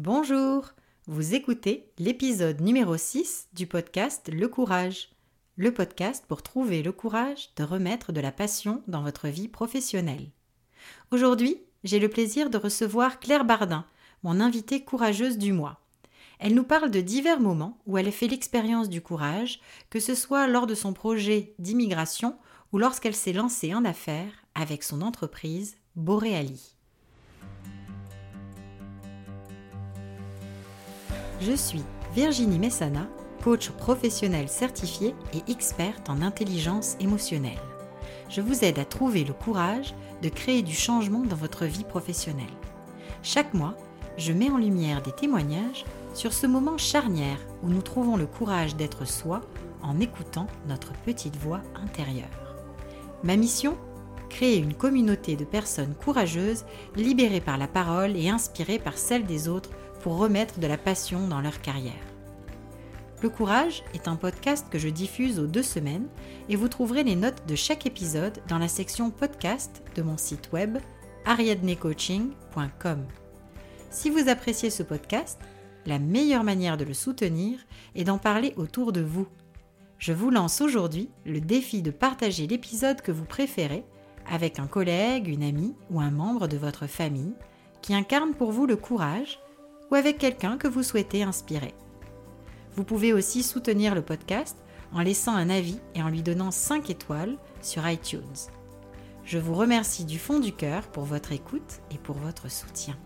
Bonjour, vous écoutez l'épisode numéro 6 du podcast Le Courage, le podcast pour trouver le courage de remettre de la passion dans votre vie professionnelle. Aujourd'hui, j'ai le plaisir de recevoir Claire Bardin, mon invitée courageuse du mois. Elle nous parle de divers moments où elle a fait l'expérience du courage, que ce soit lors de son projet d'immigration ou lorsqu'elle s'est lancée en affaires avec son entreprise Boreali. Je suis Virginie Messana, coach professionnel certifié et experte en intelligence émotionnelle. Je vous aide à trouver le courage de créer du changement dans votre vie professionnelle. Chaque mois, je mets en lumière des témoignages sur ce moment charnière où nous trouvons le courage d'être soi en écoutant notre petite voix intérieure. Ma mission? Créer une communauté de personnes courageuses, libérées par la parole et inspirées par celle des autres remettre de la passion dans leur carrière. Le Courage est un podcast que je diffuse aux deux semaines et vous trouverez les notes de chaque épisode dans la section podcast de mon site web ariadnecoaching.com. Si vous appréciez ce podcast, la meilleure manière de le soutenir est d'en parler autour de vous. Je vous lance aujourd'hui le défi de partager l'épisode que vous préférez avec un collègue, une amie ou un membre de votre famille qui incarne pour vous le courage ou avec quelqu'un que vous souhaitez inspirer. Vous pouvez aussi soutenir le podcast en laissant un avis et en lui donnant 5 étoiles sur iTunes. Je vous remercie du fond du cœur pour votre écoute et pour votre soutien.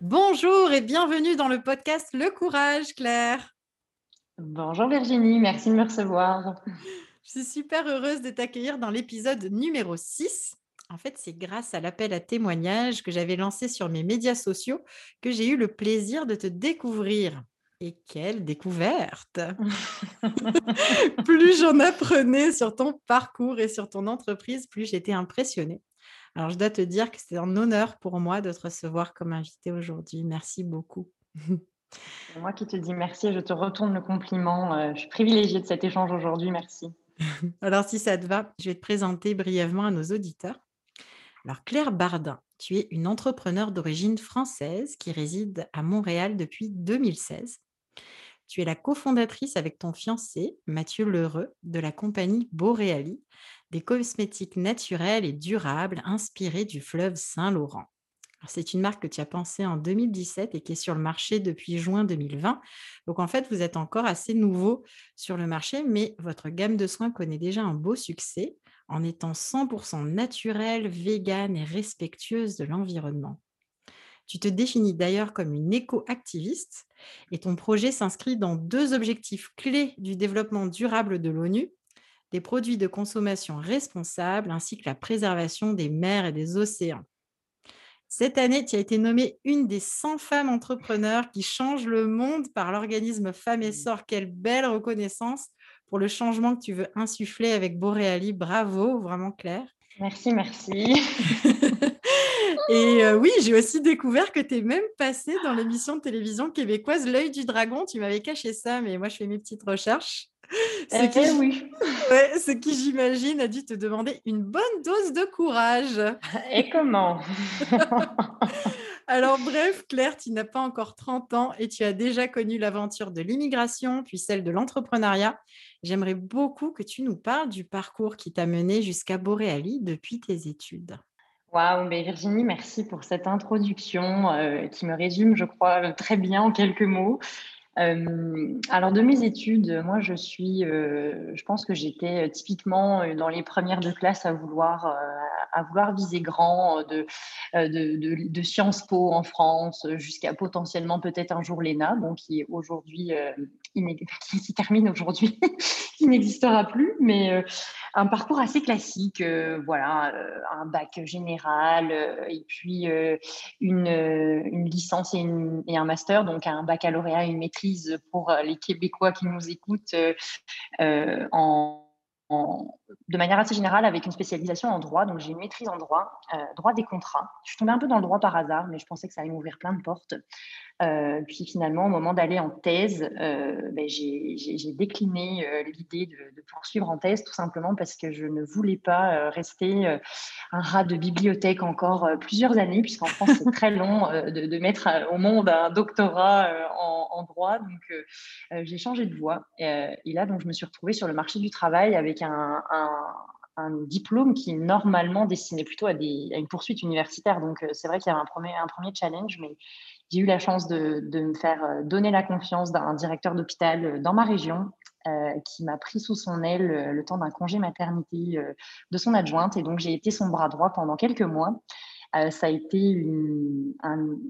Bonjour et bienvenue dans le podcast Le Courage, Claire. Bonjour Virginie, merci de me recevoir. Je suis super heureuse de t'accueillir dans l'épisode numéro 6 en fait, c'est grâce à l'appel à témoignages que j'avais lancé sur mes médias sociaux que j'ai eu le plaisir de te découvrir. Et quelle découverte Plus j'en apprenais sur ton parcours et sur ton entreprise, plus j'étais impressionnée. Alors, je dois te dire que c'est un honneur pour moi de te recevoir comme invité aujourd'hui. Merci beaucoup. moi qui te dis merci et je te retourne le compliment. Euh, je suis privilégiée de cet échange aujourd'hui. Merci. Alors, si ça te va, je vais te présenter brièvement à nos auditeurs. Alors Claire Bardin, tu es une entrepreneure d'origine française qui réside à Montréal depuis 2016. Tu es la cofondatrice avec ton fiancé, Mathieu Lheureux, de la compagnie Boreali, des cosmétiques naturels et durables inspirés du fleuve Saint-Laurent. C'est une marque que tu as pensée en 2017 et qui est sur le marché depuis juin 2020. Donc en fait, vous êtes encore assez nouveau sur le marché, mais votre gamme de soins connaît déjà un beau succès en étant 100% naturelle, végane et respectueuse de l'environnement. Tu te définis d'ailleurs comme une éco-activiste et ton projet s'inscrit dans deux objectifs clés du développement durable de l'ONU, des produits de consommation responsables ainsi que la préservation des mers et des océans. Cette année, tu as été nommée une des 100 femmes entrepreneurs qui changent le monde par l'organisme Femmes et Sort. Quelle belle reconnaissance pour le changement que tu veux insuffler avec Boréali. Bravo, vraiment Claire. Merci, merci. Et euh, oui, j'ai aussi découvert que tu es même passée dans l'émission de télévision québécoise L'œil du dragon. Tu m'avais caché ça, mais moi, je fais mes petites recherches. Ce qui, eh oui. ce qui, j'imagine, a dû te demander une bonne dose de courage. Et comment Alors bref, Claire, tu n'as pas encore 30 ans et tu as déjà connu l'aventure de l'immigration, puis celle de l'entrepreneuriat. J'aimerais beaucoup que tu nous parles du parcours qui t'a mené jusqu'à Boréali depuis tes études. Waouh, Virginie, merci pour cette introduction euh, qui me résume, je crois, très bien en quelques mots. Euh, alors de mes études, moi je suis, euh, je pense que j'étais typiquement dans les premières de classe à vouloir, à vouloir viser grand de, Sciences Po en France jusqu'à potentiellement peut-être un jour l'ENA, bon, qui est aujourd'hui qui, qui, termine aujourd'hui, qui n'existera plus, mais euh, un parcours assez classique, euh, voilà, euh, un bac général et puis une, licence et, un master, donc un baccalauréat et une maîtrise pour les Québécois qui nous écoutent en de manière assez générale avec une spécialisation en droit. Donc, j'ai une maîtrise en droit, droit des contrats. Je suis tombée un peu dans le droit par hasard, mais je pensais que ça allait m'ouvrir plein de portes. Euh, puis finalement, au moment d'aller en thèse, euh, ben, j'ai décliné l'idée de, poursuivre en thèse tout simplement parce que je ne voulais pas rester un rat de bibliothèque encore plusieurs années, puisqu'en France, c'est très long de, mettre au monde un doctorat en, droit. Donc, j'ai changé de voie. Et, là, donc, je me suis retrouvée sur le marché du travail avec un, diplôme qui normalement destinait plutôt à une poursuite universitaire. Donc, c'est vrai qu'il y avait un premier, un premier challenge, mais j'ai eu la chance de, me faire donner la confiance d'un directeur d'hôpital dans ma région euh, qui m'a pris sous son aile le temps d'un congé maternité euh, de son adjointe. Et donc, j'ai été son bras droit pendant quelques mois. Euh, ça a été une,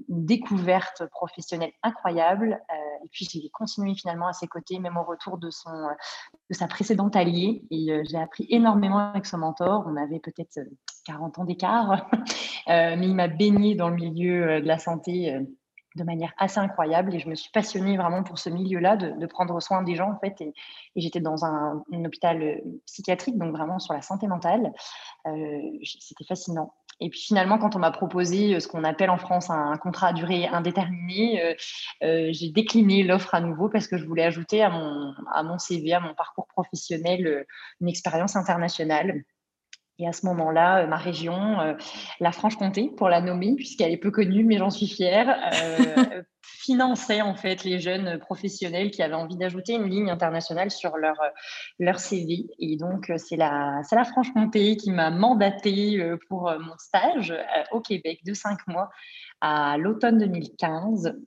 découverte professionnelle incroyable. Euh, et puis, j'ai continué finalement à ses côtés, même au retour de, son, de sa précédente alliée. Et euh, j'ai appris énormément avec son mentor. On avait peut-être 40 ans d'écart, mais il m'a baigné dans le milieu de la santé de manière assez incroyable et je me suis passionnée vraiment pour ce milieu-là, de, prendre soin des gens en fait. Et, j'étais dans un, hôpital psychiatrique, donc vraiment sur la santé mentale. C'était fascinant. Et puis finalement, quand on m'a proposé euh, ce qu'on appelle en France un contrat à durée indéterminée, euh, euh, j'ai décliné l'offre à nouveau parce que je voulais ajouter à mon, à mon CV, à mon parcours professionnel, une expérience internationale. Et à ce moment-là, ma région, la Franche-Comté, pour la nommer, puisqu'elle est peu connue, mais j'en suis fière, finançait en fait les jeunes professionnels qui avaient envie d'ajouter une ligne internationale sur leur, leur CV. Et donc, euh, c'est la, la Franche-Comté qui m'a mandaté euh, pour euh, mon stage au Québec de cinq mois à l'automne 2015.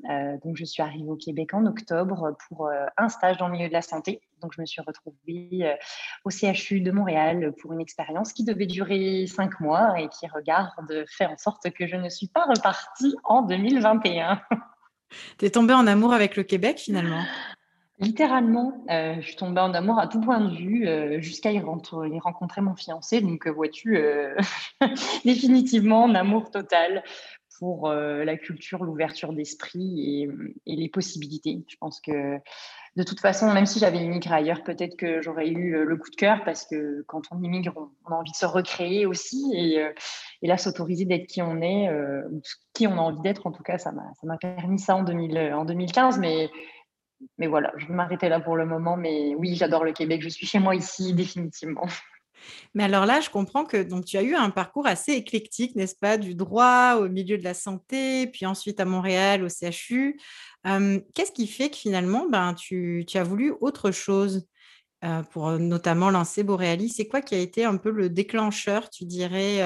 donc, je suis arrivée au Québec en octobre pour un stage dans le milieu de la santé. Donc, je me suis retrouvée au CHU de Montréal pour une expérience qui devait durer cinq mois et qui regarde faire en sorte que je ne suis pas repartie en 2021. Tu es tombée en amour avec le Québec finalement? Littéralement, euh, je suis tombée en amour à tout point de vue euh, jusqu'à y, rencontrer mon fiancé. Donc, euh, vois-tu, définitivement en amour total pour la culture, l'ouverture d'esprit et, les possibilités. Je pense que de toute façon, même si j'avais immigré ailleurs, peut-être que j'aurais eu le coup de cœur parce que quand on immigre, on, a envie de se recréer aussi. Et, là, s'autoriser d'être qui on est, qui on a envie d'être, en tout cas, ça m'a permis ça en, 2000, en 2015. Mais, mais voilà, je vais m'arrêter là pour le moment. Mais oui, j'adore le Québec. Je suis chez moi ici, définitivement. Mais alors là, je comprends que donc, tu as eu un parcours assez éclectique, n'est-ce pas Du droit au milieu de la santé, puis ensuite à Montréal, au CHU. Qu'est-ce qui fait que finalement, ben, tu, as voulu autre chose pour notamment lancer Borealis? C'est quoi qui a été un peu le déclencheur, tu dirais,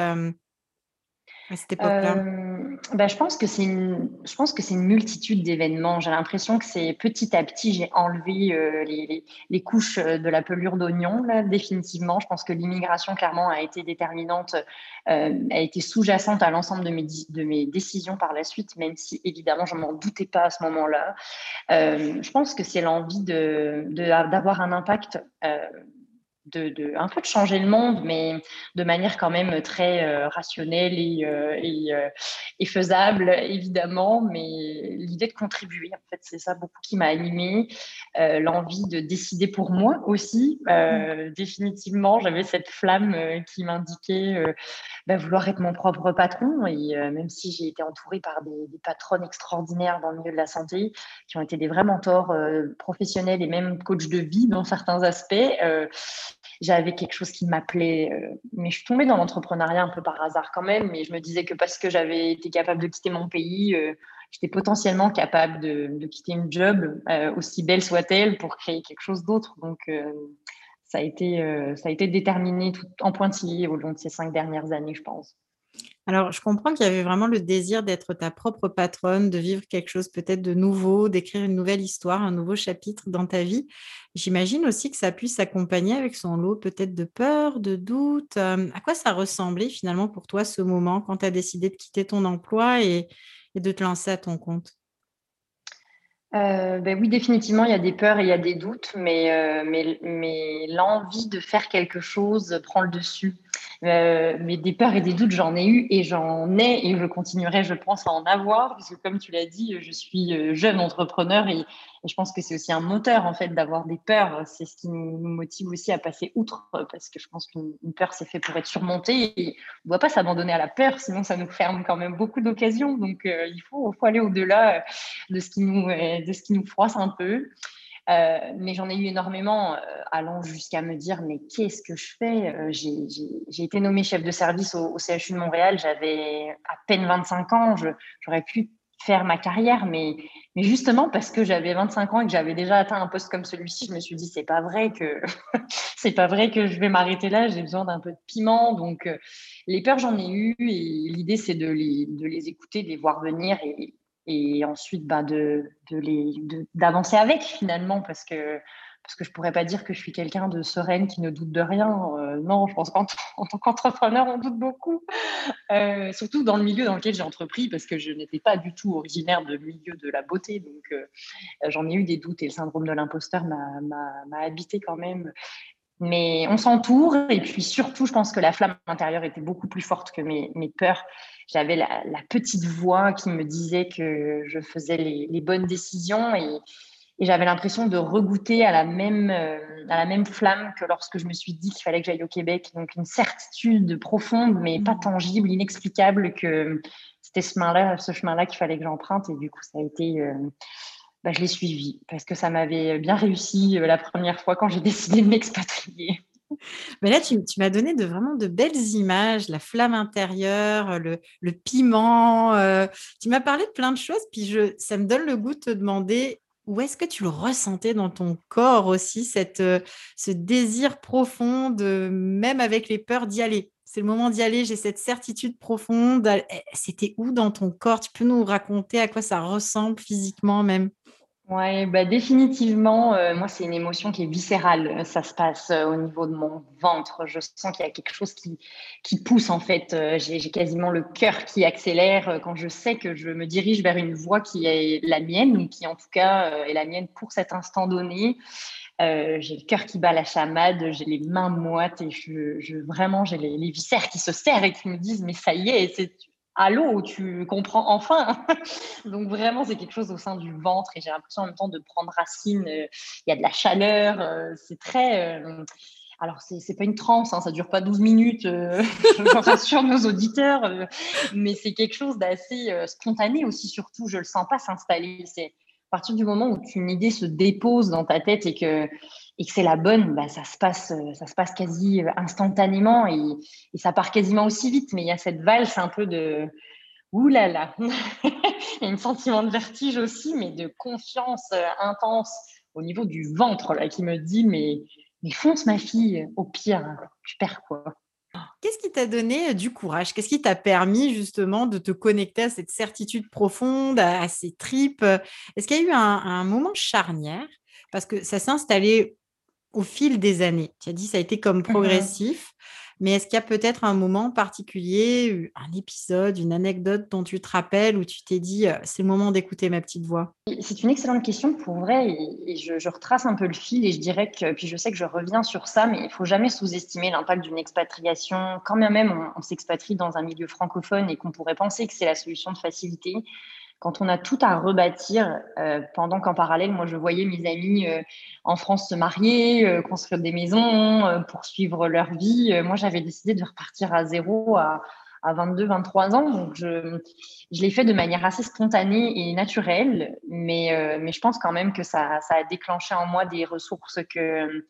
à cette époque-là? Euh, bah, je pense que c'est une, je pense que c'est une multitude d'événements. J'ai l'impression que c'est petit à petit, j'ai enlevé euh, les, couches euh, de la pelure d'oignon, définitivement. Je pense que l'immigration, clairement, a été déterminante, a été sous-jacente à l'ensemble de mes, de mes décisions par la suite, même si, évidemment, je m'en doutais pas à ce moment-là. je pense que c'est l'envie d'avoir un impact de, un peu de changer le monde, mais de manière quand même très euh, rationnelle et, euh, euh, et, faisable, évidemment. Mais l'idée de contribuer, en fait, c'est ça beaucoup qui m'a animée. L'envie de décider pour moi aussi. Mmh. Définitivement, j'avais cette flamme qui m'indiquait bah, vouloir être mon propre patron. Et même si j'ai été entourée par des, des, patronnes extraordinaires dans le milieu de la santé, qui ont été des vrais mentors professionnels et même coachs de vie dans certains aspects, j'avais quelque chose qui m'appelait. Euh, mais je suis tombée dans l'entrepreneuriat un peu par hasard quand même. Mais je me disais que parce que j'avais été capable de quitter mon pays, euh, j'étais potentiellement capable de, quitter une job, euh, aussi belle soit-elle, pour créer quelque chose d'autre. Donc, ça, a été, ça a été déterminé tout en pointillé au long de ces cinq dernières années, je pense. Alors, je comprends qu'il y avait vraiment le désir d'être ta propre patronne, de vivre quelque chose peut-être de nouveau, d'écrire une nouvelle histoire, un nouveau chapitre dans ta vie. J'imagine aussi que ça puisse s'accompagner avec son lot peut-être de peur, de doute. à quoi ça ressemblait finalement pour toi ce moment quand tu as décidé de quitter ton emploi et, de te lancer à ton compte? Ben oui, définitivement, il y a des peurs et il y a des doutes, mais, mais, mais l'envie de faire quelque chose prend le dessus. Euh, mais des peurs et des doutes, j'en ai eu et j'en ai et je continuerai, je pense, à en avoir parce que comme tu l'as dit, je suis euh, jeune entrepreneur et, je pense que c'est aussi un moteur en fait d'avoir des peurs. C'est ce qui nous, motive aussi à passer outre parce que je pense qu'une peur c'est fait pour être surmontée et on ne doit pas s'abandonner à la peur, sinon ça nous ferme quand même beaucoup d'occasions. Donc euh, il faut, faut aller au-delà de ce qui nous de ce qui nous froisse un peu. Euh, mais j'en ai eu énormément, euh, allant jusqu'à me dire mais qu'est-ce que je fais euh, J'ai été nommée chef de service au, CHU de Montréal, j'avais à peine 25 ans, j'aurais pu faire ma carrière, mais, justement parce que j'avais 25 ans et que j'avais déjà atteint un poste comme celui-ci, je me suis dit c'est pas vrai que c'est pas vrai que je vais m'arrêter là, j'ai besoin d'un peu de piment. Donc les peurs j'en ai eu et l'idée c'est de les, écouter, de les voir venir et, ensuite bah, d'avancer avec finalement parce que parce que je pourrais pas dire que je suis quelqu'un de sereine qui ne doute de rien. Euh, non, je pense qu'en tant qu'entrepreneur, on doute beaucoup, euh, surtout dans le milieu dans lequel j'ai entrepris, parce que je n'étais pas du tout originaire de milieu de la beauté, donc euh, j'en ai eu des doutes et le syndrome de l'imposteur m'a habité quand même. Mais on s'entoure et puis surtout, je pense que la flamme intérieure était beaucoup plus forte que mes, peurs. J'avais la, petite voix qui me disait que je faisais les, bonnes décisions et, et j'avais l'impression de regoûter à la, même, euh, à la même flamme que lorsque je me suis dit qu'il fallait que j'aille au Québec. Donc une certitude profonde, mais pas mmh. tangible, inexplicable, que c'était ce chemin-là ce chemin qu'il fallait que j'emprunte. Et du coup, ça a été... Euh, bah, je l'ai suivi parce que ça m'avait bien réussi euh, la première fois quand j'ai décidé de m'expatrier. Mais là, tu, m'as donné de vraiment de belles images, la flamme intérieure, le, piment. Euh, tu m'as parlé de plein de choses, puis je, ça me donne le goût de te demander où est-ce que tu le ressentais dans ton corps aussi, euh, ce désir profond même avec les peurs, d'y aller? C'est le moment d'y aller, j'ai cette certitude profonde. C'était où dans ton corps? Tu peux nous raconter à quoi ça ressemble physiquement même? Oui, bah définitivement, euh, moi, c'est une émotion qui est viscérale. Ça se passe euh, au niveau de mon ventre. Je sens qu'il y a quelque chose qui, pousse, en fait. Euh, j'ai quasiment le cœur qui accélère quand je sais que je me dirige vers une voie qui est la mienne, ou qui, en tout cas, est la mienne pour cet instant donné. j'ai le cœur qui bat la chamade, j'ai les mains moites et vraiment, j'ai les, les, viscères qui se serrent et qui me disent, mais ça y est, c'est allô, tu comprends enfin. Donc vraiment, c'est quelque chose au sein du ventre et j'ai l'impression en même temps de prendre racine. Euh, il y a de la chaleur, euh, c'est très... Euh, alors, c'est n'est pas une transe, hein, ça dure pas 12 minutes, je rassure nos auditeurs, mais c'est quelque chose d'assez spontané aussi, surtout, je le sens pas s'installer. C'est à partir du moment où une idée se dépose dans ta tête et que, et que c'est la bonne, bah, ça, se passe, ça se passe quasi instantanément et, ça part quasiment aussi vite. Mais il y a cette valse un peu de ouh là là. un sentiment de vertige aussi, mais de confiance euh, intense au niveau du ventre là, qui me dit mais, fonce ma fille, au pire, tu perds quoi. Qu'est-ce qui t'a donné euh, du courage? Qu'est-ce qui t'a permis justement de te connecter à cette certitude profonde, à, ces tripes? Est-ce qu'il y a eu un, moment charnière? Parce que ça s'est installé au fil des années. Tu as dit ça a été comme mmh progressif. Mais est-ce qu'il y a peut-être un moment particulier, un épisode, une anecdote dont tu te rappelles où tu t'es dit c'est le moment d'écouter ma petite voix? C'est une excellente question pour vrai et, je, retrace un peu le fil et je dirais que, puis je sais que je reviens sur ça, mais il faut jamais sous-estimer l'impact d'une expatriation. Quand bien même on, on s'expatrie dans un milieu francophone et qu'on pourrait penser que c'est la solution de facilité, quand on a tout à rebâtir, euh, pendant qu'en parallèle, moi, je voyais mes amis euh, en France se marier, euh, construire des maisons, poursuivre leur vie. moi, j'avais décidé de repartir à zéro à, à 22, 23 ans. Donc, je, l'ai fait de manière assez spontanée et naturelle, mais, je pense quand même que ça, a déclenché en moi des ressources que,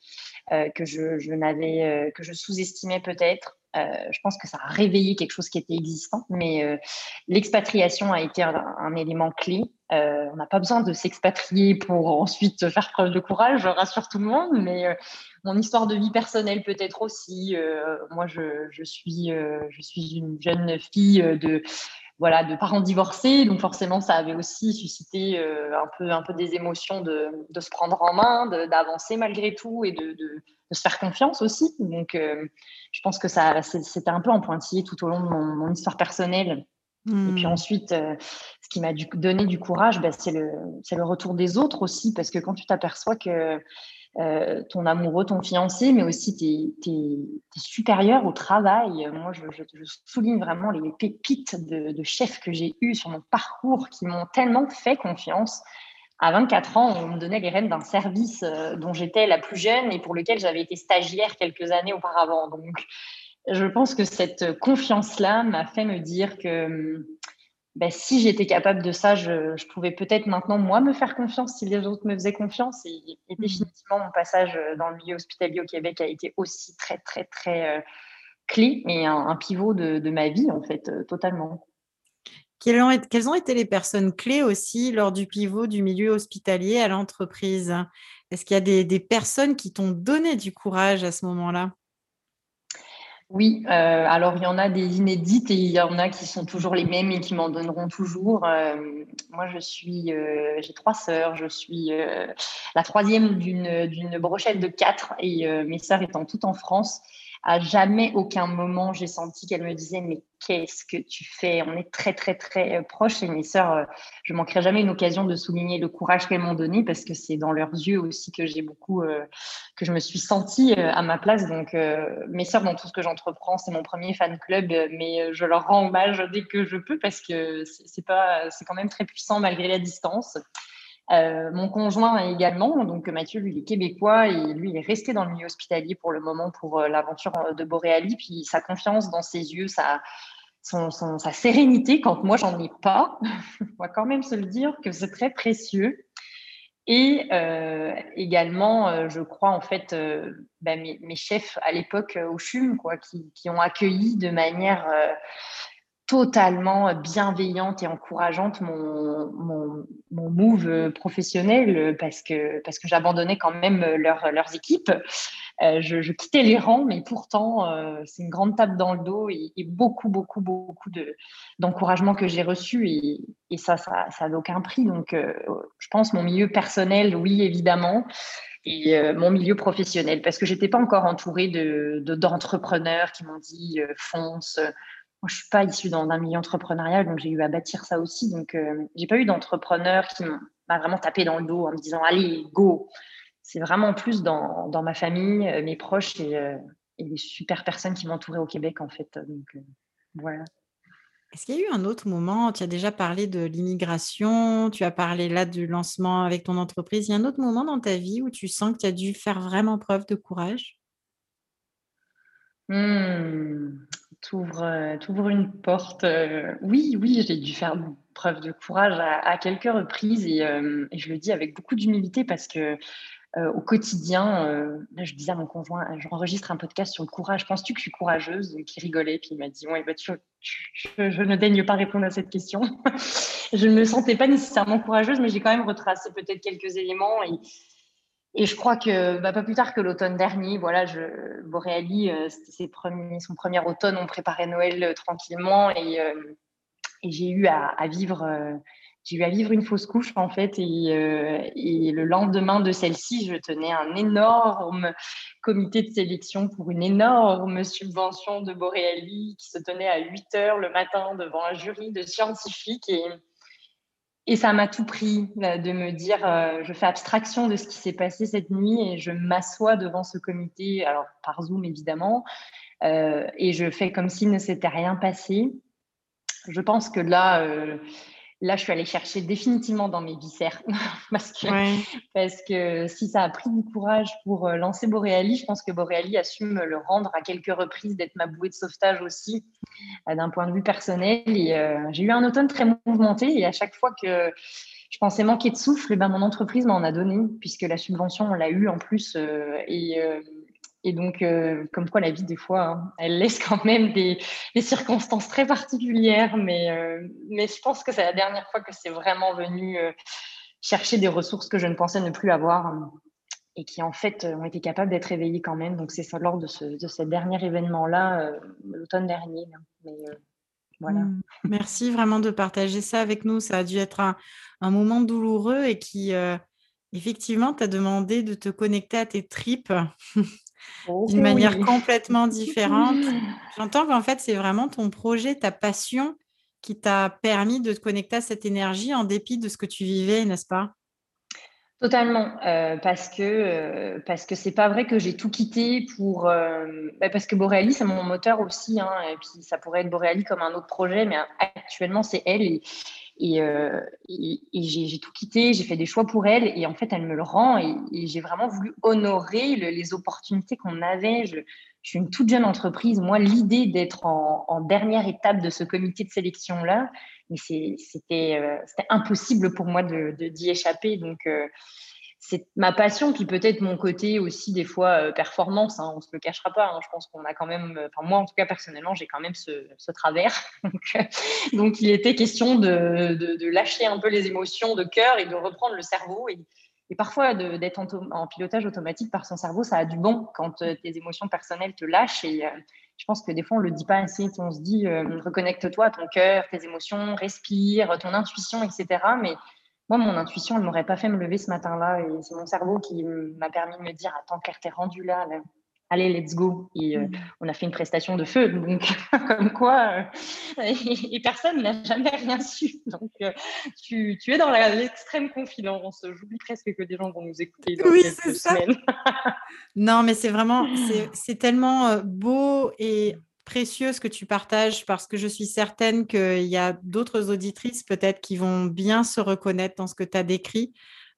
que je, je n'avais, que je sous-estimais peut-être. Euh, je pense que ça a réveillé quelque chose qui était existant, mais euh, l'expatriation a été un, élément clé. Euh, on n'a pas besoin de s'expatrier pour ensuite faire preuve de courage, je rassure tout le monde, mais mon histoire de vie personnelle peut-être aussi. moi, je, suis, je suis une jeune fille de voilà, de parents divorcés. Donc forcément, ça avait aussi suscité un, peu, un peu des émotions de, de se prendre en main, d'avancer malgré tout et de, de, de, se faire confiance aussi. Donc je pense que ça, c'était un peu en pointillé tout au long de mon, histoire personnelle. Et puis hmm. ensuite, euh, ce qui m'a donné du courage, bah, c'est le, le, retour des autres aussi, parce que quand tu t'aperçois que euh, ton amoureux, ton fiancé, mais aussi tes, supérieurs au travail. Moi, je, souligne vraiment les pépites de, de chefs que j'ai eus sur mon parcours qui m'ont tellement fait confiance. À 24 ans, on me donnait les rênes d'un service euh, dont j'étais la plus jeune et pour lequel j'avais été stagiaire quelques années auparavant. Donc, je pense que cette confiance-là m'a fait me dire que ben, si j'étais capable de ça, je, pouvais peut-être maintenant, moi, me faire confiance si les autres me faisaient confiance. Et, mmh. définitivement, mon passage dans le milieu hospitalier au Québec a été aussi très, très, très euh, clé et un, pivot de, ma vie, en fait, euh, totalement. Quelles ont, quelles ont, été les personnes clés aussi lors du pivot du milieu hospitalier à l'entreprise? Est-ce qu'il y a des personnes qui t'ont donné du courage à ce moment-là? Oui, euh, alors il y en a des inédites et il y en a qui sont toujours les mêmes et qui m'en donneront toujours. Euh, moi, je suis, euh, j'ai trois sœurs, je suis la troisième d'une brochette de quatre et mes sœurs étant toutes en France. À jamais aucun moment j'ai senti qu'elle me disait mais qu'est-ce que tu fais? On est très très très euh, proches et mes sœurs, euh, je manquerai jamais une occasion de souligner le courage qu'elles m'ont donné parce que c'est dans leurs yeux aussi que j'ai beaucoup, euh, que je me suis sentie à ma place. Donc mes sœurs dans tout ce que j'entreprends, c'est mon premier fan club, mais je leur rends hommage dès que je peux parce que c'est c'est quand même très puissant malgré la distance. Euh, mon conjoint également, donc Mathieu, lui, il est québécois et lui, il est resté dans le milieu hospitalier pour le moment pour euh, l'aventure euh, de Boréali. Puis sa confiance dans ses yeux, sa, sérénité, quand moi, j'en ai pas, on va quand même se le dire que c'est très précieux. Et également, je crois, en fait, ben, mes, chefs à l'époque au CHUM, quoi, qui, ont accueilli de manière totalement bienveillante et encourageante mon, mon, mon move professionnel parce que, parce que j'abandonnais quand même leur, leurs équipes. Euh, je, je, quittais les rangs, mais pourtant, euh, c'est une grande tape dans le dos et, beaucoup, beaucoup, beaucoup d'encouragement que j'ai reçu et, et, ça, ça n'a aucun prix. Donc, euh, je pense mon milieu personnel, oui, évidemment, et mon milieu professionnel, parce que j'étais pas encore entourée de d'entrepreneurs qui m'ont dit fonce, moi, je suis pas issue d'un milieu entrepreneurial, donc j'ai eu à bâtir ça aussi. Donc, euh, j'ai pas eu d'entrepreneur qui m'a vraiment tapé dans le dos en me disant allez, go. C'est vraiment plus dans, dans, ma famille, euh, mes proches et, euh, et, les super personnes qui m'entouraient au Québec, en fait. Donc, voilà. Est-ce qu'il y a eu un autre moment? Tu as déjà parlé de l'immigration, tu as parlé là du lancement avec ton entreprise. Il y a un autre moment dans ta vie où tu sens que tu as dû faire vraiment preuve de courage? Mmh t'ouvres euh, une porte. Euh, oui, oui, j'ai dû faire preuve de courage à, quelques reprises euh, et, je le dis avec beaucoup d'humilité parce que au quotidien, là, je disais à mon conjoint, j'enregistre un podcast sur le courage. Penses-tu que je suis courageuse? Qui rigolait, puis il m'a dit, ouais, bah, tu, je ne daigne pas répondre à cette question. je ne me sentais pas nécessairement courageuse, mais j'ai quand même retracé peut-être quelques éléments et je crois que bah, pas plus tard que l'automne dernier, voilà, je, Boréali, euh, son premier automne, on préparait Noël euh, tranquillement et, euh, et j'ai eu à, vivre, j'ai eu à vivre une fausse couche en fait. Et, le lendemain de celle-ci, je tenais un énorme comité de sélection pour une énorme subvention de Boréali qui se tenait à 8 heures le matin devant un jury de scientifiques et ça m'a tout pris de me dire, euh, je fais abstraction de ce qui s'est passé cette nuit et je m'assois devant ce comité, alors par Zoom évidemment, euh, et je fais comme s'il ne s'était rien passé. Je pense que là, euh, là, je suis allée chercher définitivement dans mes viscères parce, que, parce que si ça a pris du courage pour lancer Boréali, je pense que Boréali a su me le rendre à quelques reprises, d'être ma bouée de sauvetage aussi d'un point de vue personnel. Et j'ai eu un automne très mouvementé et à chaque fois que je pensais manquer de souffle, et eh ben, mon entreprise m'en a donné puisque la subvention, on l'a eu en plus. et et donc, euh, comme quoi la vie, des fois, hein, elle laisse quand même des, circonstances très particulières. Mais, euh, mais je pense que c'est la dernière fois que c'est vraiment venu euh, chercher des ressources que je ne pensais ne plus avoir et qui, en fait, ont été capables d'être éveillées quand même. Donc, c'est ça lors de ce, de dernier événement-là, l'automne dernier. Mmh. Merci vraiment de partager ça avec nous. Ça a dû être un, un moment douloureux et qui, effectivement, t'a demandé de te connecter à tes tripes. d'une manière complètement différente. J'entends qu'en fait, c'est vraiment ton projet, ta passion qui t'a permis de te connecter à cette énergie en dépit de ce que tu vivais, n'est-ce pas? Totalement, euh, parce que euh, parce que c'est pas vrai que j'ai tout quitté pour euh, bah, parce que Boreali c'est mon moteur aussi, hein, et puis ça pourrait être Boreali comme un autre projet, mais actuellement c'est elle et, et, j'ai tout quitté, j'ai fait des choix pour elle et en fait elle me le rend et, j'ai vraiment voulu honorer les opportunités qu'on avait. Je, suis une toute jeune entreprise, moi l'idée d'être en, dernière étape de ce comité de sélection là, mais euh, c'était impossible pour moi de d'y échapper. Donc, euh, c'est ma passion, puis peut-être mon côté aussi des fois euh, performance, hein, on se le cachera pas. Hein. je pense qu'on a quand même, enfin moi en tout cas personnellement, j'ai quand même ce, travers. donc, il était question de, de, lâcher un peu les émotions de cœur et de reprendre le cerveau. Et, parfois d'être en, en, pilotage automatique par son cerveau, ça a du bon quand tes émotions personnelles te lâchent. Et, je pense que des fois, on ne le dit pas assez. On se dit, euh, reconnecte-toi à ton cœur, tes émotions, respire, ton intuition, etc. Mais moi, mon intuition, elle ne m'aurait pas fait me lever ce matin-là. Et c'est mon cerveau qui m'a permis de me dire, attends, Claire, t'es rendue là, allez, let's go. Et euh, mm. on a fait une prestation de feu, donc comme quoi, euh, et, personne n'a jamais rien su. Donc tu, tu, es dans l'extrême confidence. J'oublie presque que des gens vont nous écouter dans oui, quelques semaines. non, mais c'est vraiment, c'est tellement beau et précieux ce que tu partages parce que je suis certaine qu'il y a d'autres auditrices peut-être qui vont bien se reconnaître dans ce que tu as décrit.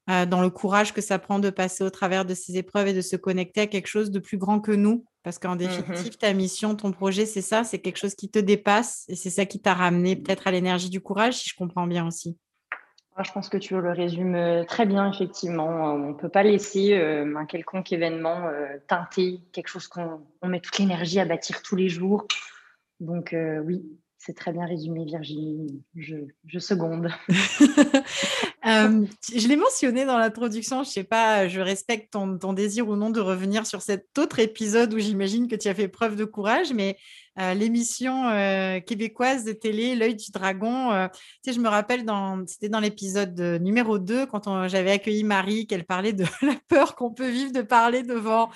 Euh, dans le courage que ça prend de passer au travers de ces épreuves et de se connecter à quelque chose de plus grand que nous. Parce qu'en mmh définitive, ta mission, ton projet, c'est ça, c'est quelque chose qui te dépasse et c'est ça qui t'a ramené peut-être à l'énergie du courage, si je comprends bien aussi. Ah, je pense que tu le résumes euh, très bien, effectivement. On ne peut pas laisser euh, un quelconque événement teinter quelque chose qu'on met toute l'énergie à bâtir tous les jours. Donc oui, c'est très bien résumé, Virginie. Je, je seconde. Euh, je l'ai mentionné dans l'introduction, je ne sais pas, je respecte ton, ton, désir ou non de revenir sur cet autre épisode où j'imagine que tu as fait preuve de courage, mais euh, l'émission euh, québécoise de télé, L'œil du dragon. Tu sais, je me rappelle, dans, c'était dans l'épisode numéro 2, quand j'avais accueilli Marie, qu'elle parlait de la peur qu'on peut vivre de parler devant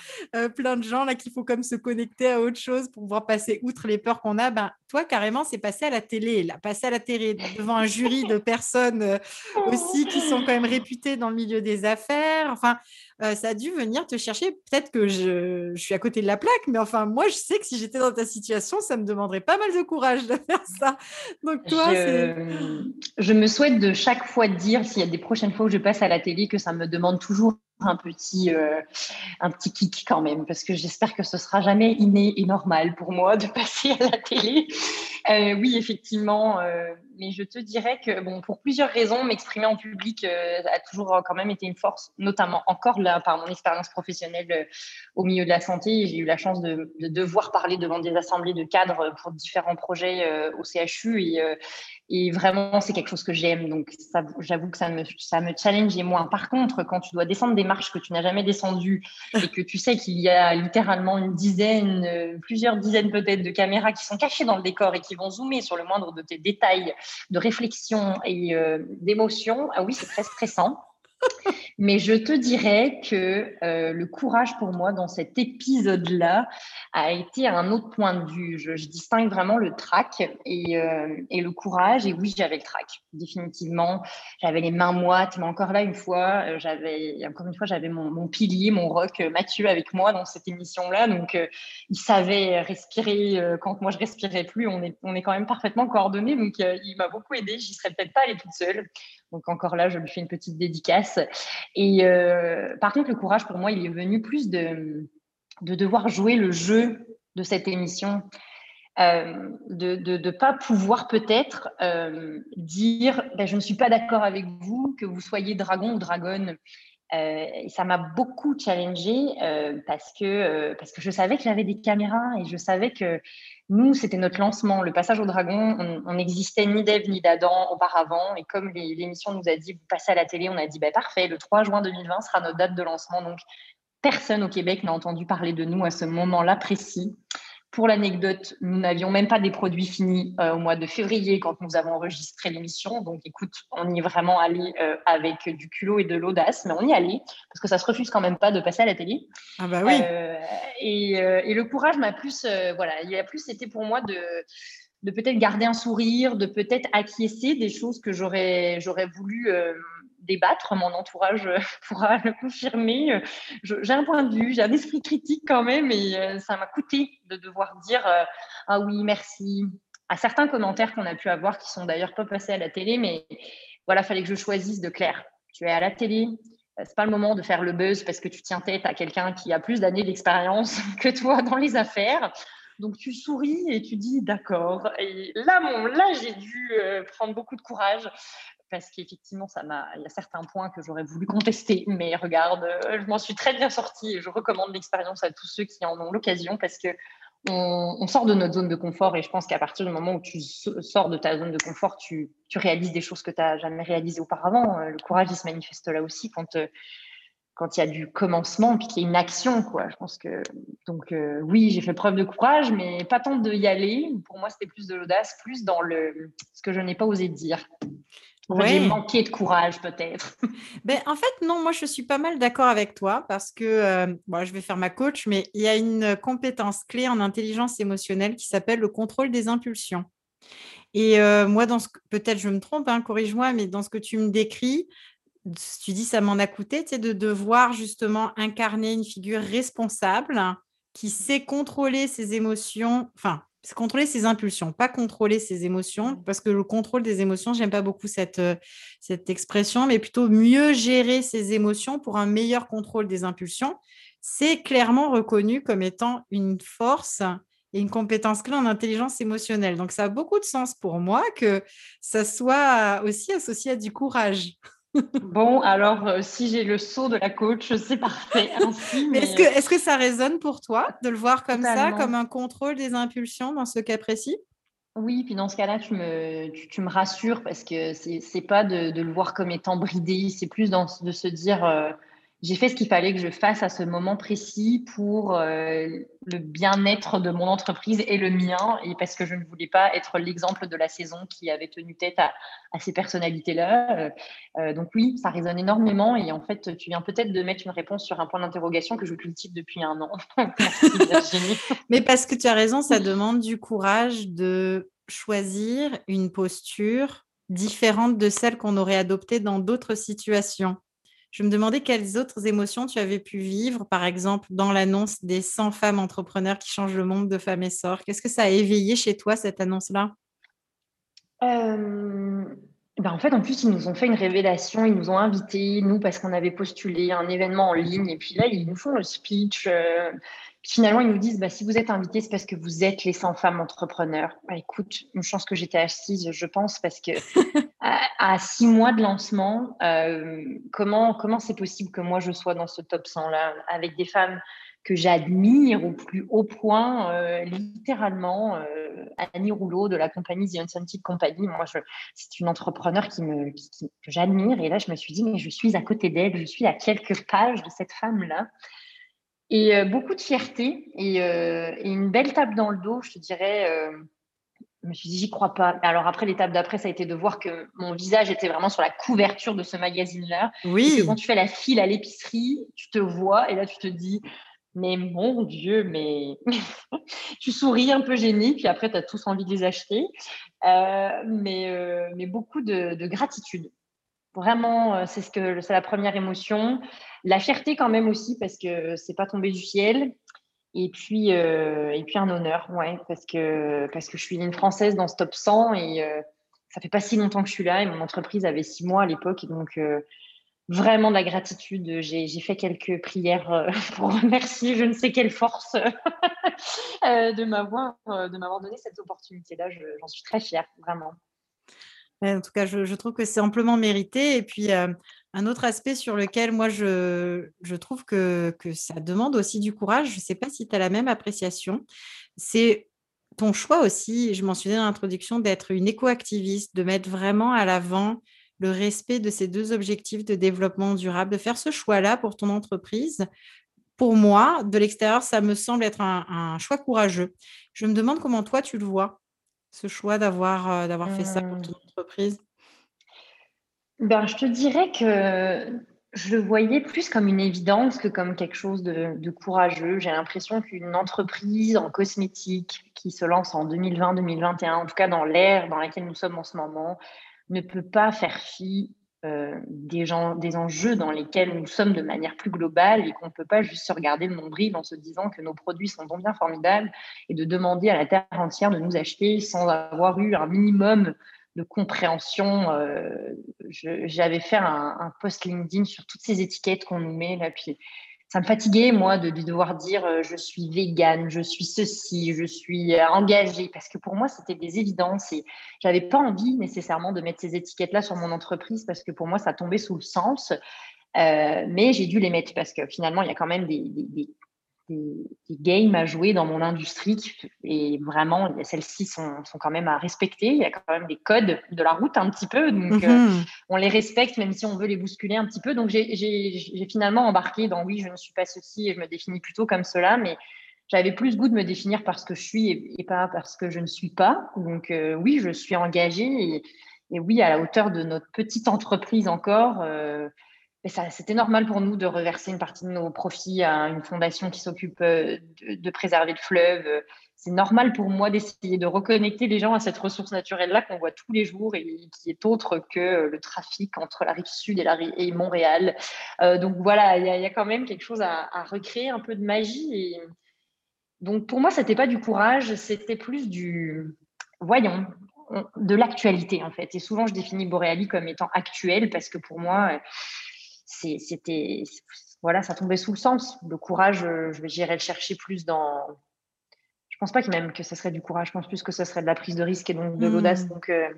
plein de gens, là, qu'il faut comme se connecter à autre chose pour pouvoir passer outre les peurs qu'on a. Ben, toi, carrément, c'est passé à la télé, là, passé à la télé devant un jury de personnes aussi qui sont quand même réputées dans le milieu des affaires. Enfin, euh, ça a dû venir te chercher. Peut-être que je, suis à côté de la plaque, mais enfin, moi, je sais que si j'étais dans ta situation, ça me demanderait pas mal de courage de faire ça. Donc, toi, je, je me souhaite de chaque fois dire, s'il y a des prochaines fois où je passe à la télé, que ça me demande toujours un petit, euh, un petit kick quand même, parce que j'espère que ce sera jamais inné et normal pour moi de passer à la télé. Euh, oui, effectivement, euh, mais je te dirais que bon, pour plusieurs raisons, m'exprimer en public a toujours quand même été une force, notamment encore là par mon expérience professionnelle au milieu de la santé. J'ai eu la chance de, de, devoir parler devant des assemblées de cadres pour différents projets au CHU et vraiment, c'est quelque chose que j'aime. Donc, j'avoue que ça me, ça me challenge et moins. Par contre, quand tu dois descendre des marches que tu n'as jamais descendues et que tu sais qu'il y a littéralement une dizaine, euh, plusieurs dizaines peut-être de caméras qui sont cachées dans le décor et qui vont zoomer sur le moindre de tes détails de réflexion et euh, d'émotion, ah oui, c'est très stressant. Mais je te dirais que euh, le courage pour moi dans cet épisode-là a été un autre point de vue. Je, distingue vraiment le trac et, euh, et, le courage. Et oui, j'avais le trac, définitivement. J'avais les mains moites, mais encore là, une fois, euh, j'avais encore une fois, j'avais mon, mon, pilier, mon rock Mathieu avec moi dans cette émission-là. Donc, il savait respirer quand moi je respirais plus. On est, on est quand même parfaitement coordonnés. Donc, il m'a beaucoup aidé. J'y serais peut-être pas allée toute seule. Donc encore là, je lui fais une petite dédicace. Et euh, par contre, le courage pour moi, il est venu plus de, de devoir jouer le jeu de cette émission. Euh, de ne pas pouvoir peut-être euh, dire ben, je ne suis pas d'accord avec vous, que vous soyez dragon ou dragonne. Et ça m'a beaucoup challengée parce, que, parce que je savais que j'avais des caméras et je savais que nous, c'était notre lancement. Le passage au dragon, on n'existait ni d'Ève ni d'Adam auparavant. Et comme l'émission nous a dit, vous passez à la télé, on a dit, bah, parfait, le 3 juin 2020 sera notre date de lancement. Donc, personne au Québec n'a entendu parler de nous à ce moment-là précis. Pour l'anecdote, nous n'avions même pas des produits finis euh, au mois de février quand nous avons enregistré l'émission. Donc, écoute, on y est vraiment allé euh, avec du culot et de l'audace, mais on y allait parce que ça se refuse quand même pas de passer à la télé. Ah bah oui. Euh, et, et, le courage m'a plus, voilà, il a plus été pour moi de de peut-être garder un sourire, de peut-être acquiescer des choses que j'aurais, j'aurais voulu débattre. Mon entourage pourra le confirmer. j'ai un point de vue, j'ai un esprit critique quand même et euh, ça m'a coûté de devoir dire euh, ah oui, merci à certains commentaires qu'on a pu avoir qui sont d'ailleurs pas passés à la télé, mais voilà, fallait que je choisisse de clair. Tu es à la télé, c'est pas le moment de faire le buzz parce que tu tiens tête à quelqu'un qui a plus d'années d'expérience que toi dans les affaires. Donc tu souris et tu dis d'accord. Et là, là j'ai dû euh, prendre beaucoup de courage parce qu'effectivement, ça m'a, il y a certains points que j'aurais voulu contester, mais regarde, euh, je m'en suis très bien sortie et je recommande l'expérience à tous ceux qui en ont l'occasion parce que on, sort de notre zone de confort et je pense qu'à partir du moment où tu sors de ta zone de confort, tu, réalises des choses que tu n'as jamais réalisées auparavant. Euh, le courage, il se manifeste là aussi quand quand il y a du commencement puis qu'il y a une action quoi. Je pense que donc euh, oui j'ai fait preuve de courage mais pas tant de y aller. Pour moi c'était plus de l'audace plus dans le ce que je n'ai pas osé dire j'ai manqué de courage peut-être. Ben, en fait non moi je suis pas mal d'accord avec toi parce que euh, bon, je vais faire ma coach mais il y a une compétence clé en intelligence émotionnelle qui s'appelle le contrôle des impulsions. Et euh, moi, dans ce peut-être je me trompe, hein, corrige-moi, mais dans ce que tu me décris, tu dis ça m'en a coûté, tu sais, de devoir justement incarner une figure responsable qui sait contrôler ses émotions, enfin, contrôler ses impulsions, pas contrôler ses émotions, parce que le contrôle des émotions, j'aime pas beaucoup cette, euh, cette expression, mais plutôt mieux gérer ses émotions pour un meilleur contrôle des impulsions. C'est clairement reconnu comme étant une force et une compétence clé en intelligence émotionnelle. Donc, ça a beaucoup de sens pour moi que ça soit aussi associé à du courage. Bon, alors euh, si j'ai le saut de la coach, c'est parfait. mais, est-ce que, est que ça résonne pour toi de le voir comme ça, comme un contrôle des impulsions dans ce cas précis? Oui, puis dans ce cas-là, tu me, tu, me rassures parce que c'est n'est pas de, le voir comme étant bridé, c'est plus dans, de se dire euh, j'ai fait ce qu'il fallait que je fasse à ce moment précis pour euh, le bien-être de mon entreprise et le mien, et parce que je ne voulais pas être l'exemple de la saison qui avait tenu tête à, ces personnalités-là. Euh, euh, donc oui, ça résonne énormément, et en fait, tu viens peut-être de mettre une réponse sur un point d'interrogation que je cultive depuis un an. Mais parce que tu as raison, ça demande du courage de choisir une posture différente de celle qu'on aurait adoptée dans d'autres situations. Je me demandais quelles autres émotions tu avais pu vivre, par exemple, dans l'annonce des 100 femmes entrepreneurs qui changent le monde de femmes et sort. Qu'est-ce que ça a éveillé chez toi, cette annonce-là? Euh, ben en fait, en plus, ils nous ont fait une révélation, ils nous ont invités, nous, parce qu'on avait postulé un événement en ligne, et puis là, ils nous font le speech. Euh, finalement, ils nous disent, bah, si vous êtes invités, c'est parce que vous êtes les 100 femmes entrepreneurs. Bah, écoute, une chance que j'étais assise, je pense, parce que à, six mois de lancement, euh, comment comment c'est possible que moi, je sois dans ce top 100-là, avec des femmes que j'admire au plus haut point, euh, littéralement, euh, Annie Rouleau de la compagnie The Unscented Company. Moi, c'est une entrepreneur qui me, que j'admire. Et là, je me suis dit, mais je suis à côté d'elle, je suis à quelques pages de cette femme-là. Et euh, beaucoup de fierté et, et, une belle tape dans le dos, je te dirais. je me suis dit, j'y crois pas. Alors après, l'étape d'après, ça a été de voir que mon visage était vraiment sur la couverture de ce magazine-là. Oui. Et que quand tu fais la file à l'épicerie, tu te vois et là, tu te dis, mais mon Dieu, mais tu souris un peu gêné, puis après, tu as tous envie de les acheter. Euh, mais, euh, mais beaucoup de, gratitude. Vraiment, euh, c'est ce que c'est la première émotion. La fierté quand même aussi, parce que c'est pas tombé du ciel. Et puis, et puis un honneur, ouais, parce que, parce que je suis une Française dans ce top 100 et ça fait pas si longtemps que je suis là et mon entreprise avait six mois à l'époque. Donc, vraiment de la gratitude. J'ai fait quelques prières euh, pour remercier je ne sais quelle force euh, de m'avoir euh, de m'avoir donné cette opportunité-là. J'en suis très fière, vraiment. En tout cas, je, trouve que c'est amplement mérité. Et puis, un autre aspect sur lequel moi, je, trouve que, ça demande aussi du courage, je ne sais pas si tu as la même appréciation, c'est ton choix aussi, je m'en suis dit dans l'introduction, d'être une éco-activiste, de mettre vraiment à l'avant le respect de ces deux objectifs de développement durable, de faire ce choix-là pour ton entreprise. Pour moi, de l'extérieur, ça me semble être un, choix courageux. Je me demande comment toi, tu le vois, ce choix d'avoir euh, d'avoir fait ça pour ton mmh. entreprise? Ben, je te dirais que je le voyais plus comme une évidence que comme quelque chose de, courageux. J'ai l'impression qu'une entreprise en cosmétique qui se lance en 2020-2021, en tout cas dans l'ère dans laquelle nous sommes en ce moment, ne peut pas faire fi euh, des, enjeux dans lesquels nous sommes de manière plus globale et qu'on ne peut pas juste se regarder le nombril en se disant que nos produits sont bien formidables et de demander à la terre entière de nous acheter sans avoir eu un minimum de compréhension. Euh, j'avais fait un, post LinkedIn sur toutes ces étiquettes qu'on nous met là, puis ça me fatiguait moi de, devoir dire euh, je suis végane, je suis ceci, je suis euh, engagée, parce que pour moi c'était des évidences et j'avais pas envie nécessairement de mettre ces étiquettes là sur mon entreprise parce que pour moi ça tombait sous le sens. mais j'ai dû les mettre parce que finalement il y a quand même des, games à jouer dans mon industrie et vraiment celles-ci sont, sont, quand même à respecter. Il y a quand même des codes de la route un petit peu, donc euh, mhm. on les respecte même si on veut les bousculer un petit peu. Donc j'ai finalement embarqué dans oui, je ne suis pas ceci et je me définis plutôt comme cela, mais j'avais plus goût de me définir parce que je suis et, pas parce que je ne suis pas. Donc euh, oui, je suis engagée et, et, oui, à la hauteur de notre petite entreprise encore. Euh, c'était normal pour nous de reverser une partie de nos profits à une fondation qui s'occupe euh, de, préserver le fleuve. C'est normal pour moi d'essayer de reconnecter les gens à cette ressource naturelle-là qu'on voit tous les jours et qui est autre que le trafic entre la rive sud et, la, et Montréal. Euh, donc voilà, il y, a quand même quelque chose à, recréer, un peu de magie. Donc pour moi, ce n'était pas du courage, c'était plus du voyons, de l'actualité en fait. Et souvent, je définis Boréali comme étant actuel parce que pour moi, c'était voilà, ça tombait sous le sens. Le courage, euh, je vais j'irai le chercher plus dans. Je pense pas que même que ce serait du courage. Je pense plus que ce serait de la prise de risque et donc de l'audace. Hmm. Donc, euh,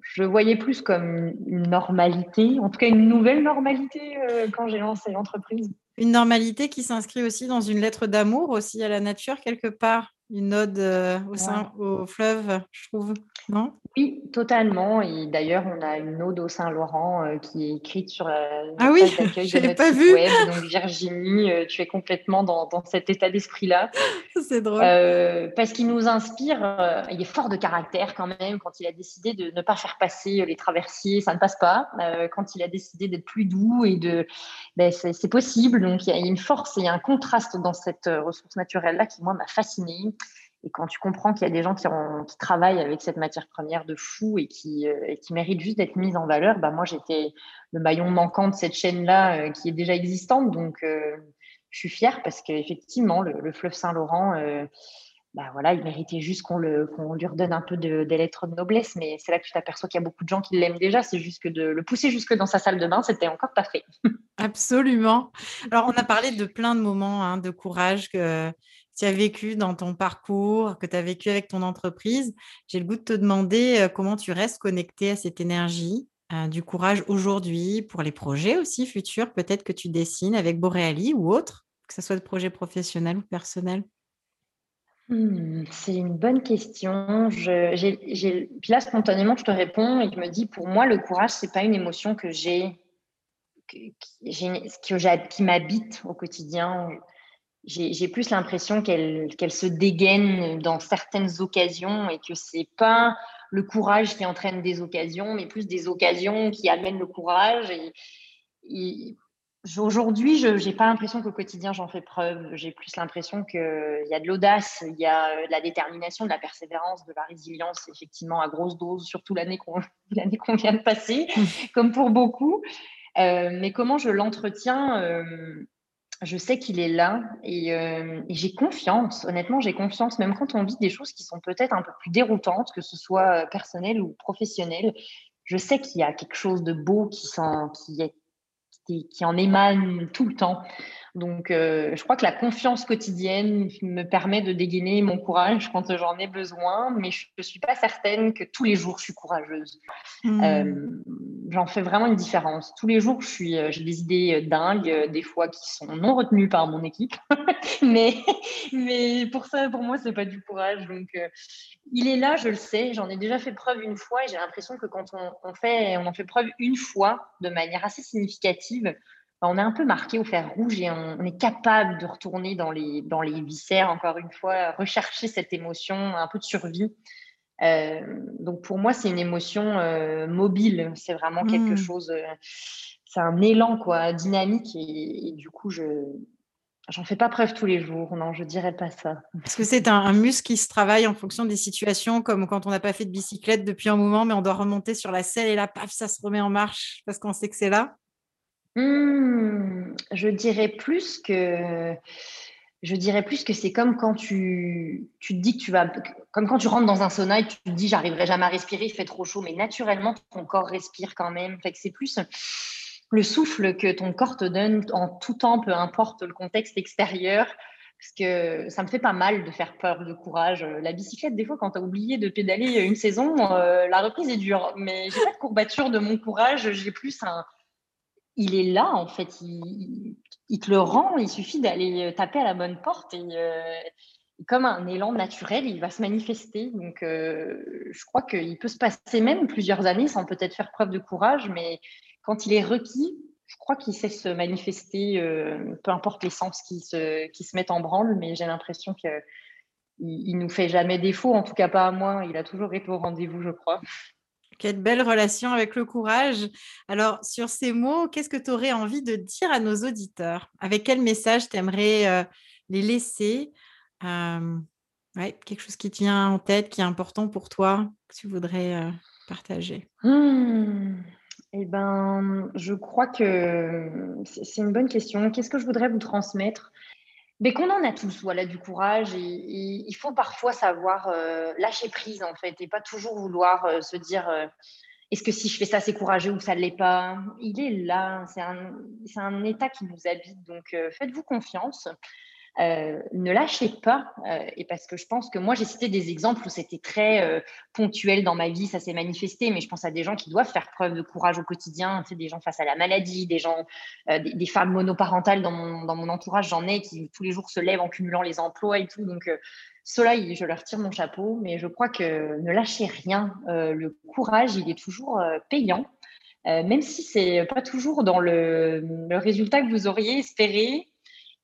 je le voyais plus comme une normalité, en tout cas une nouvelle normalité euh, quand j'ai lancé l'entreprise. Une normalité qui s'inscrit aussi dans une lettre d'amour aussi à la nature quelque part une ode euh, au, sein, au fleuve, je trouve, non? Oui, totalement. Et d'ailleurs, on a une ode au Saint-Laurent euh, qui est écrite sur la, ah oui, je de pas vu. web. Donc Virginie, euh, tu es complètement dans, dans cet état d'esprit-là. C'est drôle. parce qu'il nous inspire. il est fort de caractère quand même. Quand il a décidé de ne pas faire passer les traversiers, ça ne passe pas. quand il a décidé d'être plus doux et de, ben, c'est possible. Donc il y a une force et un contraste dans cette ressource naturelle-là qui moi m'a fascinée. Et quand tu comprends qu'il y a des gens qui, travaillent avec cette matière première de fou et qui, euh, méritent juste d'être mise en valeur, bah moi j'étais le maillon manquant de cette chaîne-là euh, qui est déjà existante. Donc euh, je suis fière parce qu'effectivement, le, fleuve Saint-Laurent, bah voilà, il méritait juste qu'on lui redonne un peu des lettres de noblesse. Mais c'est là que tu t'aperçois qu'il y a beaucoup de gens qui l'aiment déjà. C'est juste que de le pousser jusque dans sa salle de bain, c'était encore pas fait. Absolument. Alors, on a parlé de plein de moments hein, de courage tu as vécu dans ton parcours, que tu as vécu avec ton entreprise. J'ai le goût de te demander comment tu restes connecté à cette énergie, du courage aujourd'hui, pour les projets aussi futurs, peut-être que tu dessines avec Boréali ou autre, que ce soit de projet professionnel ou personnel. Hmm, c'est une bonne question. Je, Puis là, spontanément, je te réponds et je me dis, pour moi, le courage, c'est pas une émotion que j'ai, qui, qui m'habite au quotidien j'ai plus l'impression qu'elle se dégaine dans certaines occasions et que c'est pas le courage qui entraîne des occasions, mais plus des occasions qui amènent le courage. Et, aujourd'hui, je n'ai pas l'impression qu'au quotidien j'en fais preuve. J'ai plus l'impression qu'il y a de l'audace, il y a de la détermination, de la persévérance, de la résilience, effectivement, à grosse dose, surtout l'année qu'on qu'on vient de passer, comme pour beaucoup. Euh, mais comment je l'entretiens euh, je sais qu'il est là euh, et, j'ai confiance. Honnêtement, j'ai confiance, même quand on vit des choses qui sont peut-être un peu plus déroutantes, que ce soit euh, personnel ou professionnel. Je sais qu'il y a quelque chose de beau qui, en émane tout le temps. Donc, euh, je crois que la confiance quotidienne me permet de dégainer mon courage quand j'en ai besoin, mais je ne suis pas certaine que tous les jours je suis courageuse. Hmm. Euh, j'en fais vraiment une différence. Tous les jours, je suis, euh, j'ai des idées dingues, des fois qui sont non retenues par mon équipe, mais, mais pour ça, pour moi, c'est pas du courage. Donc, il est là, je le sais. J'en ai déjà fait preuve une fois et j'ai l'impression que quand on, on, fait, on en fait preuve une fois de manière assez significative, on est un peu marqué au fer rouge et on, est capable de retourner dans les, dans les viscères, encore une fois, rechercher cette émotion un peu de survie. Euh, donc pour moi, c'est une émotion euh, mobile, c'est vraiment quelque hmm. chose. Euh, c'est un élan quoi, dynamique et, du coup, je j'en fais pas preuve tous les jours. Non, je dirais pas ça. Est-ce que c'est un, muscle qui se travaille en fonction des situations, comme quand on n'a pas fait de bicyclette depuis un moment, mais on doit remonter sur la selle et là, paf, ça se remet en marche parce qu'on sait que c'est là mmh, Je dirais plus que je dirais plus que c'est comme quand tu, tu te dis que tu vas, comme quand tu rentres dans un sauna et tu te dis j'arriverai jamais à respirer, il fait trop chaud, mais naturellement ton corps respire quand même. Fait c'est plus le souffle que ton corps te donne en tout temps, peu importe le contexte extérieur. Parce que ça me fait pas mal de faire peur de courage. La bicyclette, des fois, quand tu as oublié de pédaler une saison, euh, la reprise est dure. Mais j'ai pas de courbature de mon courage, j'ai plus un, il est là, en fait. Il, te le rend. Il suffit d'aller euh, taper à la bonne porte et euh, comme un élan naturel, il va se manifester. Donc, euh, je crois qu'il peut se passer même plusieurs années sans peut-être faire preuve de courage, mais quand il est requis, je crois qu'il sait se manifester, peu importe les sens qui se, qui se mettent en branle, mais j'ai l'impression qu'il il nous fait jamais défaut, en tout cas pas à moi. Il a toujours été au rendez-vous, je crois. Quelle belle relation avec le courage. Alors, sur ces mots, qu'est-ce que tu aurais envie de dire à nos auditeurs? Avec quel message tu aimerais euh, les laisser? Euh, Quelque chose qui te vient en tête, qui est important pour toi, que tu voudrais euh, partager? Mmh. Eh ben, je crois que c'est une bonne question. Qu'est-ce que je voudrais vous transmettre? Mais qu'on en a tous, voilà, du courage. Il faut parfois savoir euh, lâcher prise, en fait, et pas toujours vouloir euh, se dire euh, est-ce que si je fais ça, c'est courageux ou ça ne l'est pas? Il est là, c'est un, un, état qui nous habite. Donc, faites-vous confiance. Euh, ne lâchez pas. Euh, et parce que je pense que moi, j'ai cité des exemples où c'était très euh, ponctuel dans ma vie, ça s'est manifesté, mais je pense à des gens qui doivent faire preuve de courage au quotidien, des gens face à la maladie, des gens, des, femmes monoparentales dans mon, dans mon entourage, j'en ai qui tous les jours se lèvent en cumulant les emplois et tout. Donc, cela, je leur tire mon chapeau, mais je crois que ne lâchez rien. le courage, il est toujours payant. même si c'est pas toujours dans le résultat que vous auriez espéré,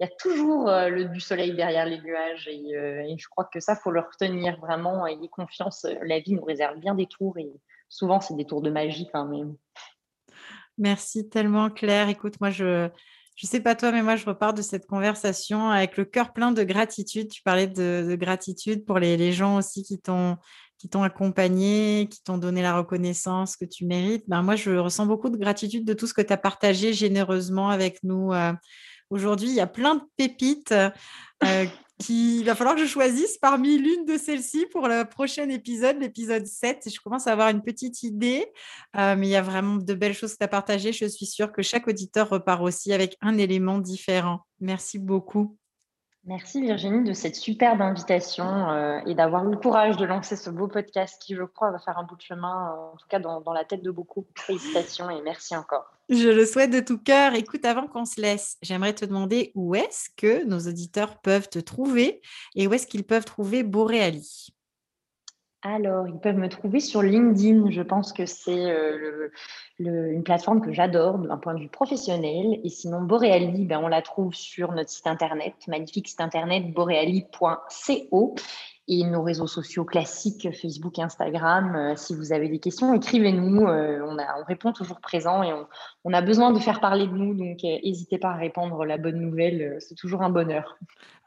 il y a toujours euh, le, du soleil derrière les nuages euh, et, je crois que ça, faut le retenir vraiment. Ayez confiance, la vie nous réserve bien des tours et souvent, c'est des tours de magie quand même. Merci tellement, Claire. Écoute, moi, je ne sais pas toi, mais moi, je repars de cette conversation avec le cœur plein de gratitude. Tu parlais de, gratitude pour les, les, gens aussi qui t'ont qui t'ont accompagné, qui t'ont donné la reconnaissance que tu mérites. Ben, moi, je ressens beaucoup de gratitude de tout ce que tu as partagé généreusement avec nous. Euh, Aujourd'hui, il y a plein de pépites euh, qu'il va falloir que je choisisse parmi l'une de celles-ci pour le prochain épisode, l'épisode 7. Je commence à avoir une petite idée, euh, mais il y a vraiment de belles choses à partager. Je suis sûre que chaque auditeur repart aussi avec un élément différent. Merci beaucoup. Merci Virginie de cette superbe invitation euh, et d'avoir le courage de lancer ce beau podcast qui, je crois, va faire un bout de chemin, en tout cas dans, dans la tête de beaucoup. Félicitations et merci encore. Je le souhaite de tout cœur. Écoute, avant qu'on se laisse, j'aimerais te demander où est-ce que nos auditeurs peuvent te trouver et où est-ce qu'ils peuvent trouver Boréali? Alors, ils peuvent me trouver sur LinkedIn. Je pense que c'est euh, une plateforme que j'adore d'un point de vue professionnel. Et sinon, Boreali, ben, on la trouve sur notre site internet, magnifique site internet boreali.co et nos réseaux sociaux classiques, Facebook Instagram. Euh, si vous avez des questions, écrivez-nous. Euh, on, on, répond toujours présent et on, a besoin de faire parler de nous. Donc, euh, n'hésitez pas à répondre la bonne nouvelle. C'est toujours un bonheur.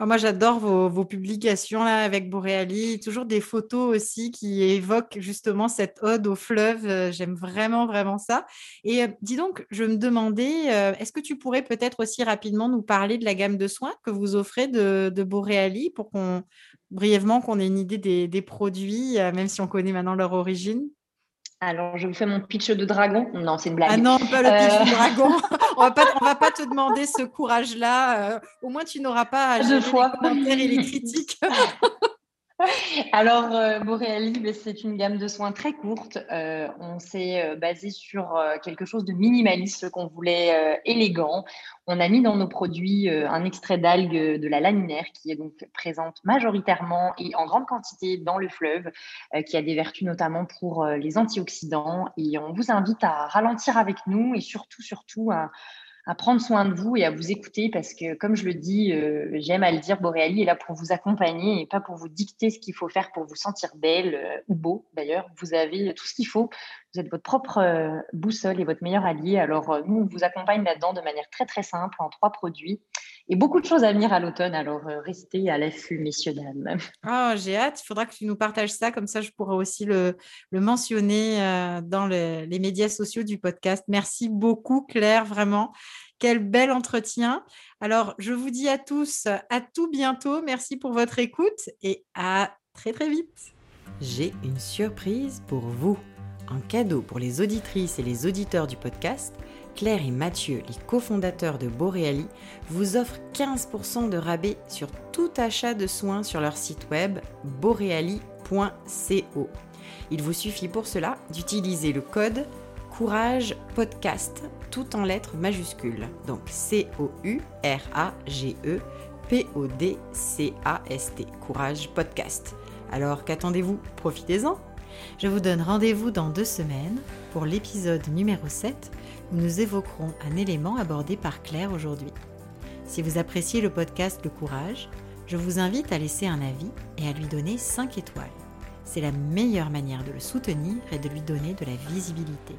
Moi, j'adore vos, publications là, avec Boréali. Toujours des photos aussi qui évoquent justement cette ode au fleuve. J'aime vraiment, vraiment ça. Et dis donc, je me demandais, est-ce que tu pourrais peut-être aussi rapidement nous parler de la gamme de soins que vous offrez de, de Boréali pour qu'on brièvement qu'on ait une idée des, produits, euh, même si on connaît maintenant leur origine alors, je vous fais mon pitch de dragon. Non, c'est une blague. Ah non, pas le pitch de euh. dragon. on ne va pas te demander ce courage-là. Euh, au moins, tu n'auras pas à gérer les commentaires et les critiques. Alors, euh, ben, c'est une gamme de soins très courte. Euh, on s'est euh, basé sur euh, quelque chose de minimaliste qu'on voulait élégant. On a mis dans nos produits un extrait d'algue de la laminaire qui est donc présente majoritairement et en grande quantité dans le fleuve, qui a des vertus notamment pour les antioxydants. Et on vous invite à ralentir avec nous et surtout, surtout à à prendre soin de vous et à vous écouter parce que, comme je le dis, euh, j'aime à le dire, Boréali est là pour vous accompagner et pas pour vous dicter ce qu'il faut faire pour vous sentir belle euh, ou beau. D'ailleurs, vous avez tout ce qu'il faut vous êtes votre propre euh, boussole et votre meilleur allié. Alors, euh, nous, on vous accompagne là-dedans de manière très, très simple en trois produits. Et beaucoup de choses à venir à l'automne. Alors, euh, restez à l'affût, messieurs, dames. Oh, j'ai hâte. Il faudra que tu nous partages ça. Comme ça, je pourrai aussi le, le mentionner dans les médias sociaux du podcast. Merci beaucoup, Claire, vraiment. Quel bel entretien. Alors, je vous dis à tous à tout bientôt. Merci pour votre écoute et à très, très vite. J'ai une surprise pour vous. En cadeau pour les auditrices et les auditeurs du podcast, Claire et Mathieu, les cofondateurs de Boreali, vous offrent 15% de rabais sur tout achat de soins sur leur site web boreali.co. Il vous suffit pour cela d'utiliser le code Courage Podcast tout en lettres majuscules. Donc C-O-U-R-A-G-E P-O-D-C-A-S-T. Courage Podcast. Alors qu'attendez-vous? Profitez-en je vous donne rendez-vous dans deux semaines pour l'épisode numéro 7 où nous évoquerons un élément abordé par Claire aujourd'hui. Si vous appréciez le podcast Le Courage, je vous invite à laisser un avis et à lui donner 5 étoiles. C'est la meilleure manière de le soutenir et de lui donner de la visibilité.